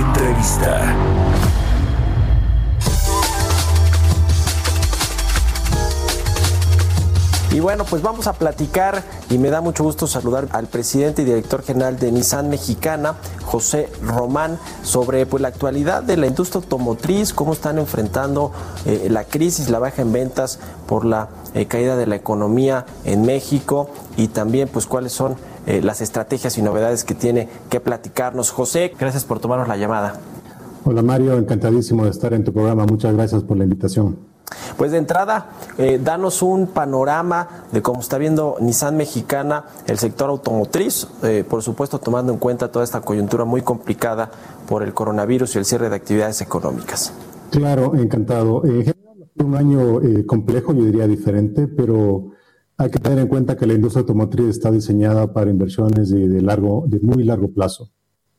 Entrevista. Y bueno, pues vamos a platicar y me da mucho gusto saludar al presidente y director general de Nissan Mexicana, José Román, sobre pues, la actualidad de la industria automotriz, cómo están enfrentando eh, la crisis, la baja en ventas por la eh, caída de la economía en México y también pues cuáles son eh, las estrategias y novedades que tiene que platicarnos. José, gracias por tomarnos la llamada. Hola Mario, encantadísimo de estar en tu programa. Muchas gracias por la invitación. Pues de entrada, eh, danos un panorama de cómo está viendo Nissan Mexicana el sector automotriz, eh, por supuesto tomando en cuenta toda esta coyuntura muy complicada por el coronavirus y el cierre de actividades económicas. Claro, encantado. En general, un año complejo, yo diría diferente, pero hay que tener en cuenta que la industria automotriz está diseñada para inversiones de, de largo, de muy largo plazo.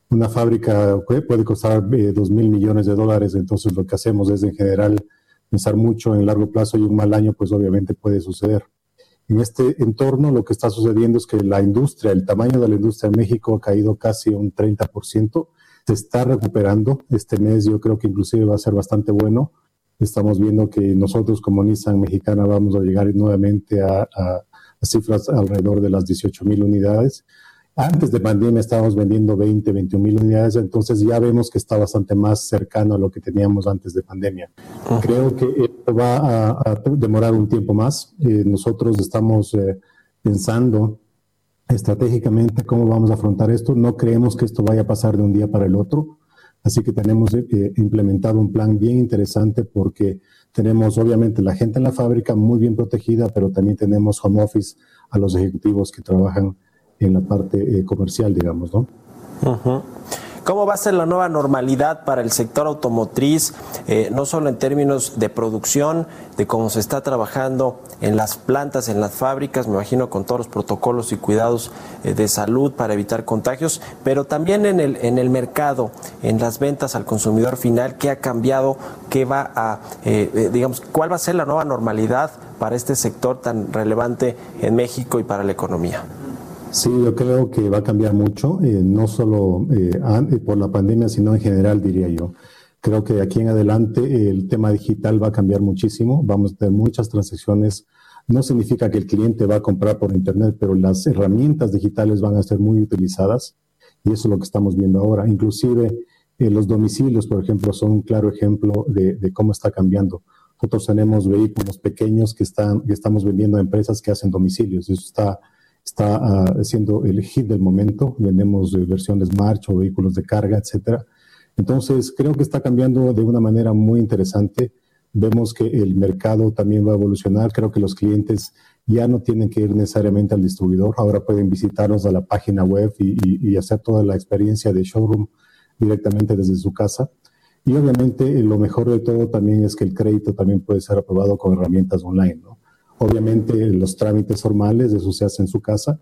Una fábrica puede costar dos mil millones de dólares, entonces lo que hacemos es en general pensar mucho en largo plazo y un mal año, pues obviamente puede suceder. En este entorno lo que está sucediendo es que la industria, el tamaño de la industria en México ha caído casi un 30%, se está recuperando. Este mes yo creo que inclusive va a ser bastante bueno. Estamos viendo que nosotros como Nissan Mexicana vamos a llegar nuevamente a, a, a cifras alrededor de las 18 mil unidades. Antes de pandemia estábamos vendiendo 20, 21 mil unidades, entonces ya vemos que está bastante más cercano a lo que teníamos antes de pandemia. Creo que esto va a, a, demorar un tiempo más. Eh, nosotros estamos eh, pensando estratégicamente cómo vamos a afrontar esto. No creemos que esto vaya a pasar de un día para el otro. Así que tenemos eh, implementado un plan bien interesante porque tenemos obviamente la gente en la fábrica muy bien protegida, pero también tenemos home office a los ejecutivos que trabajan en la parte eh, comercial, digamos, ¿no? ¿Cómo va a ser la nueva normalidad para el sector automotriz, eh, no solo en términos de producción, de cómo se está trabajando en las plantas, en las fábricas, me imagino con todos los protocolos y cuidados eh, de salud para evitar contagios, pero también en el, en el mercado, en las ventas al consumidor final, qué ha cambiado, qué va a, eh, digamos, cuál va a ser la nueva normalidad para este sector tan relevante en México y para la economía? Sí, yo creo que va a cambiar mucho, eh, no solo eh, por la pandemia, sino en general, diría yo. Creo que aquí en adelante el tema digital va a cambiar muchísimo, vamos a tener muchas transacciones. No significa que el cliente va a comprar por Internet, pero las herramientas digitales van a ser muy utilizadas y eso es lo que estamos viendo ahora. Inclusive eh, los domicilios, por ejemplo, son un claro ejemplo de, de, cómo está cambiando. Nosotros tenemos vehículos pequeños que, están, que estamos vendiendo a empresas que hacen domicilios. Eso está está uh, siendo el hit del momento. Vendemos eh, versiones March o vehículos de carga, etcétera. Entonces, creo que está cambiando de una manera muy interesante. Vemos que el mercado también va a evolucionar. Creo que los clientes ya no tienen que ir necesariamente al distribuidor. Ahora pueden visitarnos a la página web y, y, y hacer toda la experiencia de showroom directamente desde su casa. Y obviamente lo mejor de todo también es que el crédito también puede ser aprobado con herramientas online, ¿no? Obviamente los trámites formales, eso se hace en su casa,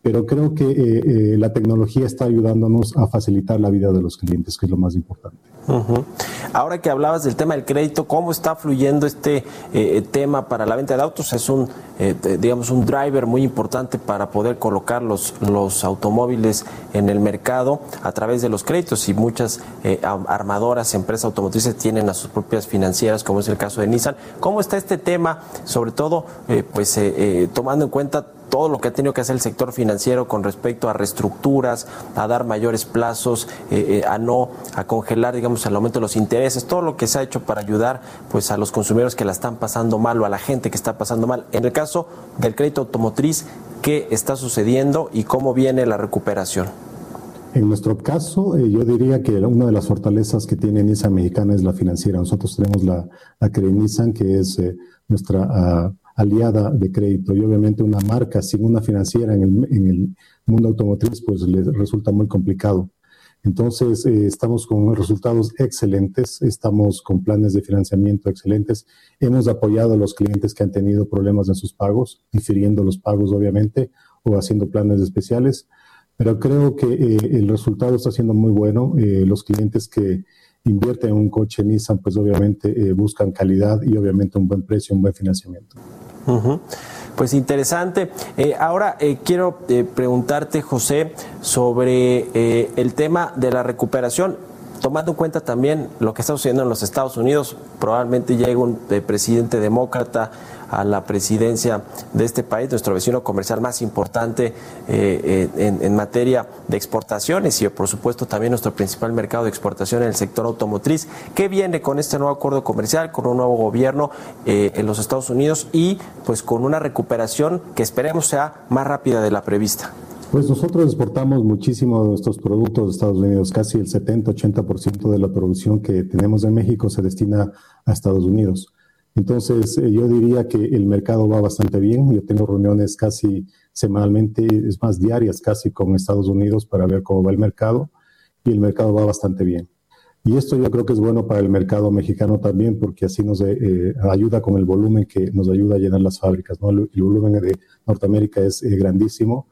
pero creo que eh, eh, la tecnología está ayudándonos a facilitar la vida de los clientes, que es lo más importante. Uh-huh. Ahora que hablabas del tema del crédito, ¿cómo está fluyendo este eh, tema para la venta de autos? Es un, eh, digamos, un driver muy importante para poder colocar los, los automóviles en el mercado a través de los créditos y muchas eh, armadoras, empresas automotrices tienen a sus propias financieras, como es el caso de Nissan. ¿Cómo está este tema, sobre todo, eh, pues tomando en cuenta todo lo que ha tenido que hacer el sector financiero con respecto a reestructuras, a dar mayores plazos, eh, eh, a no, a congelar, digamos, el aumento de los intereses, todo lo que se ha hecho para ayudar pues a los consumidores que la están pasando mal o a la gente que está pasando mal. En el caso del crédito automotriz, ¿qué está sucediendo y cómo viene la recuperación? En nuestro caso, eh, yo diría que una de las fortalezas que tiene Nissan Mexicana es la financiera. Nosotros tenemos la, la Nissan, que es eh, nuestra uh, aliada de crédito y obviamente una marca sin una financiera en el, en el mundo automotriz pues le resulta muy complicado. Entonces, eh, estamos con resultados excelentes, estamos con planes de financiamiento excelentes. Hemos apoyado a los clientes que han tenido problemas en sus pagos, difiriendo los pagos, obviamente, o haciendo planes especiales. Pero creo que eh, el resultado está siendo muy bueno. Eh, los clientes que invierten en un coche Nissan, pues obviamente buscan calidad y obviamente un buen precio, un buen financiamiento. Pues interesante. Eh, ahora eh, quiero eh, preguntarte, José, sobre el tema de la recuperación tomando en cuenta también lo que está sucediendo en los Estados Unidos, probablemente llegue un presidente demócrata a la presidencia de este país, nuestro vecino comercial más importante en, en, materia de exportaciones y por supuesto también nuestro principal mercado de exportación en el sector automotriz. ¿Qué viene con este nuevo acuerdo comercial, con un nuevo gobierno en los Estados Unidos y pues con una recuperación que esperemos sea más rápida de la prevista? Pues nosotros exportamos muchísimo de nuestros productos de Estados Unidos, casi el 70-80% de la producción que tenemos en México se destina a Estados Unidos. Entonces, eh, yo diría que el mercado va bastante bien. Yo tengo reuniones casi semanalmente, es más diarias casi con Estados Unidos para ver cómo va el mercado y el mercado va bastante bien. Y esto yo creo que es bueno para el mercado mexicano también porque así nos eh, ayuda con el volumen que nos ayuda a llenar las fábricas. ¿no? El, volumen de Norteamérica es eh, grandísimo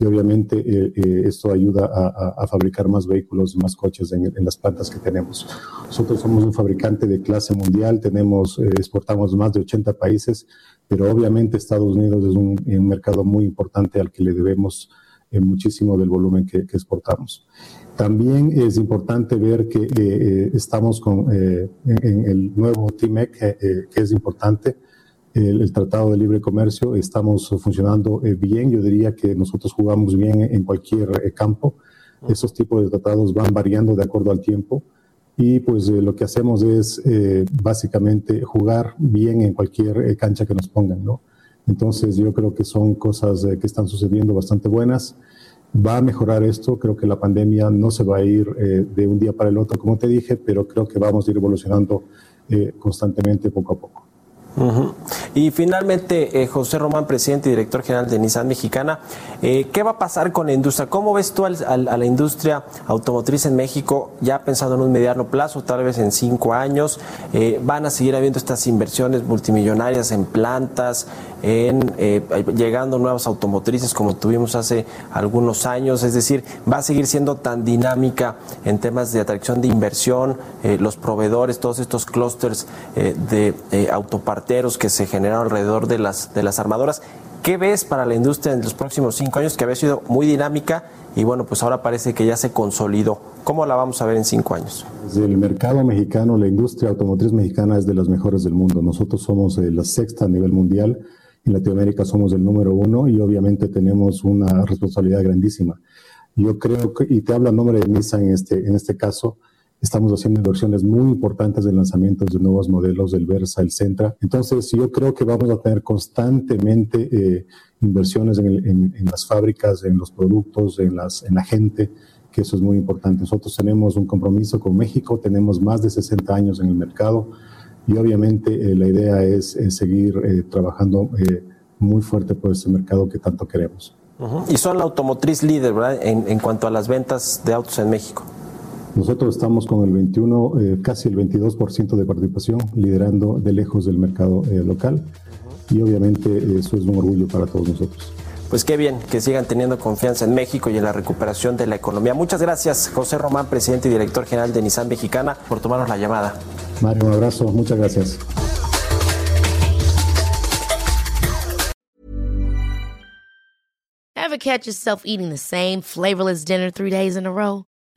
y obviamente eh, eh, esto ayuda a, fabricar más vehículos, más coches en, las plantas que tenemos. Nosotros somos un fabricante de clase mundial, tenemos, eh, exportamos más de 80 países, pero obviamente Estados Unidos es un, mercado muy importante al que le debemos muchísimo del volumen que, exportamos. También es importante ver que estamos con en, el nuevo TIMEC, que es importante el, Tratado de Libre Comercio, estamos funcionando eh, bien. Yo diría que nosotros jugamos bien en cualquier eh, campo. Esos tipos de tratados van variando de acuerdo al tiempo y pues eh, lo que hacemos es básicamente jugar bien en cualquier cancha que nos pongan, ¿no? Entonces yo creo que son cosas que están sucediendo bastante buenas. Va a mejorar esto, creo que la pandemia no se va a ir de un día para el otro, como te dije, pero creo que vamos a ir evolucionando constantemente poco a poco. Y finalmente, eh, José Román, presidente y director general de Nissan Mexicana, eh, ¿qué va a pasar con la industria? ¿Cómo ves tú a la industria automotriz en México, ya pensando en un mediano plazo, tal vez en cinco años? Eh, ¿Van a seguir habiendo estas inversiones multimillonarias en plantas, en llegando nuevas automotrices como tuvimos hace algunos años? Es decir, ¿va a seguir siendo tan dinámica en temas de atracción de inversión, los proveedores, todos estos clústeres de autopartes? Que se generaron alrededor de las, de las armadoras. ¿Qué ves para la industria en los próximos cinco años que había sido muy dinámica y bueno, pues ahora parece que ya se consolidó? ¿Cómo la vamos a ver en cinco años? el mercado mexicano, la industria automotriz mexicana es de las mejores del mundo. Nosotros somos la sexta a nivel mundial. En Latinoamérica somos el número uno y obviamente tenemos una responsabilidad grandísima. Yo creo que, y te hablo a nombre de Nissan en este, en este caso, Estamos haciendo inversiones muy importantes en lanzamientos de nuevos modelos del Versa, el Centra. Entonces, yo creo que vamos a tener constantemente eh, inversiones en, las fábricas, en los productos, en, las, en la gente, que eso es muy importante. Nosotros tenemos un compromiso con México, tenemos más de 60 años en el mercado y obviamente eh, la idea es, seguir eh, trabajando muy fuerte por este mercado que tanto queremos. Y son la automotriz líder, ¿verdad? en cuanto a las ventas de autos en México. Nosotros estamos con el 21, eh, casi el 22% de participación, liderando de lejos del mercado eh, local. Y obviamente eso es un orgullo para todos nosotros. Pues qué bien que sigan teniendo confianza en México y en la recuperación de la economía. Muchas gracias, José Román, presidente y director general de Nissan Mexicana, por tomarnos la llamada. Mario, un abrazo. Muchas gracias. Ever catch yourself eating the same flavorless dinner three days in a row?